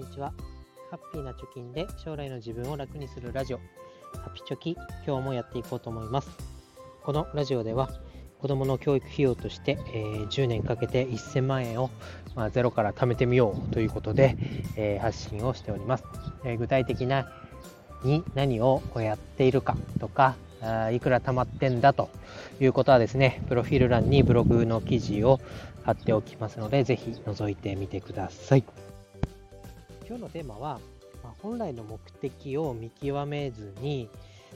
にちは。ハッピーな貯金で将来の自分を楽にするラジオ、ハピチョキ、今日もやっていこうと思います。このラジオでは、子供の教育費用として、えー、10年かけて1000万円を、まあ、ゼロから貯めてみようということで、えー、発信をしております。えー、具体的なに何をやっているかとか、いくら貯まってんだということはですね、プロフィール欄にブログの記事を貼っておきますので、ぜひ覗いてみてください。今日のテーマは、まあ、本来の目的を見極めずに、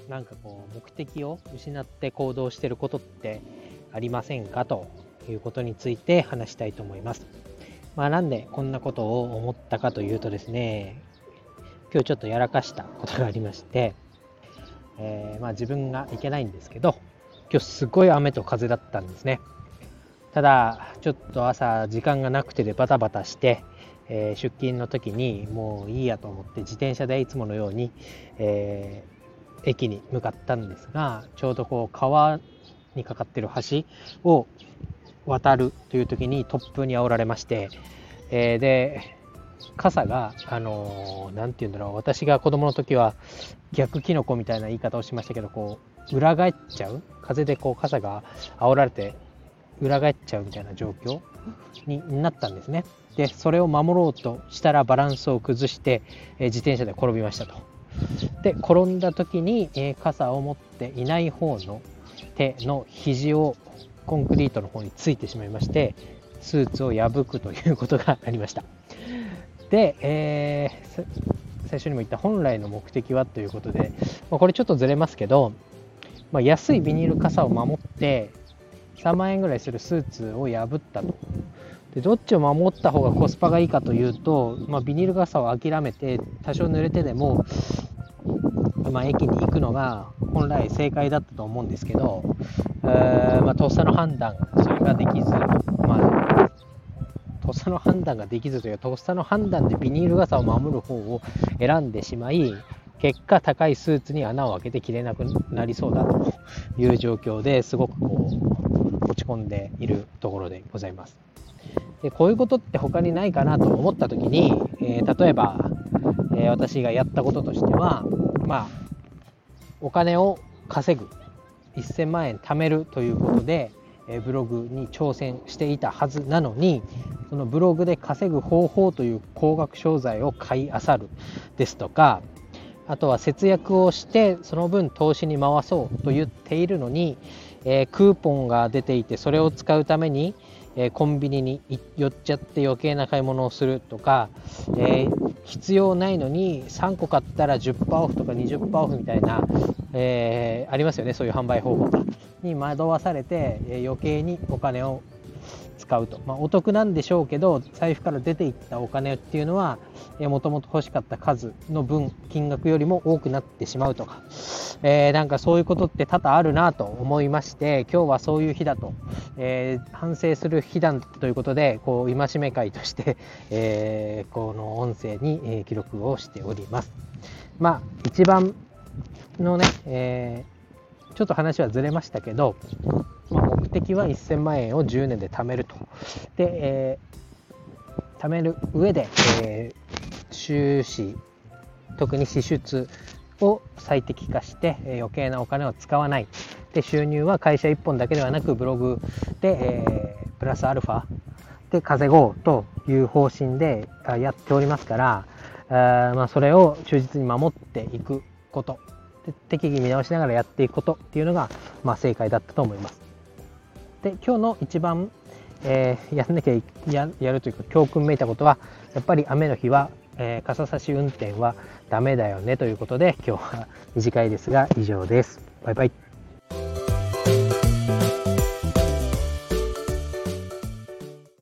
なんかこう、目的を失って行動してることってありませんかということについて話したいと思います。まあ、なんでこんなことを思ったかというとですね、今日ちょっとやらかしたことがありまして、えー、まあ、自分がいけないんですけど、今日すごい雨と風だったんですね。ただ、ちょっと朝時間がなくてでバタバタして、えー、出勤の時にもういいやと思って自転車でいつものように、えー、駅に向かったんですが、ちょうどこう川にかかってる橋を渡るという時に突風に煽られまして、えー、で、傘が、あのー、て言うんだろう、私が子供の時は逆キノコみたいな言い方をしましたけど、こう、裏返っちゃう？風でこう傘が煽られて裏返っちゃうみたいな状況になったんですね。で、それを守ろうとしたらバランスを崩して、え自転車で転びましたと。で、転んだ時に、え傘を持っていない方の手の肘をコンクリートの方についてしまいまして、スーツを破くということがありました。で、えー、最初にも言った本来の目的はということで、まあ、これちょっとずれますけど、まあ、安いビニール傘を守って3万円ぐらいするスーツを破ったと。でどっちを守った方がコスパがいいかというと、まあ、ビニール傘を諦めて多少濡れてでも、まあ、駅に行くのが本来正解だったと思うんですけど、えー、まあ、とっさの判断それができず、まあ、とっさの判断ができずというかとっさの判断でビニール傘を守る方を選んでしまい結果高いスーツに穴を開けて着れなくなりそうだという状況ですごくこう落ち込んでいるところでございます。でこういうことって他にないかなと思った時に、えー、例えば、えー、私がやったこととしてはまあお金を稼ぐ1000万円貯めるということで、えー、ブログに挑戦していたはずなのにそのブログで稼ぐ方法という高額商材を買い漁るですとかあとは節約をしてその分投資に回そうと言っているのに、え、クーポンが出ていてそれを使うために、え、コンビニに寄っちゃって余計な買い物をするとか、え、必要ないのに3個買ったら10%オフとか20%オフみたいな、えありますよね。そういう販売方法がに惑わされて、え余計にお金を使うと、まあ、お得なんでしょうけど財布から出ていったお金っていうのはもともと欲しかった数の分金額よりも多くなってしまうとか、えー、なんかそういうことって多々あるなと思いまして今日はそういう日だと、えー、反省する日だということでこう戒め会として、えー、この音声に、記録をしております。まあ一番のね、えちょっと話はずれましたけど、的は1000万円を10年で貯めると。で、えー、貯める上で、えー、収支、特に支出を最適化して、えー、余計なお金を使わない。で、収入は会社1本だけではなく、ブログで、え、プラスアルファで稼ごうという方針でやっておりますから、あまあ、それを忠実に守っていくこと適宜見直しながらやっていくことっていうのが、まあ、正解だったと思います。で今日の一番、えー、やんなきゃややるというか教訓めいたことはやっぱり雨の日は、えー、傘差し運転はダメだよねということで今日は短いですが以上です。バイバイ。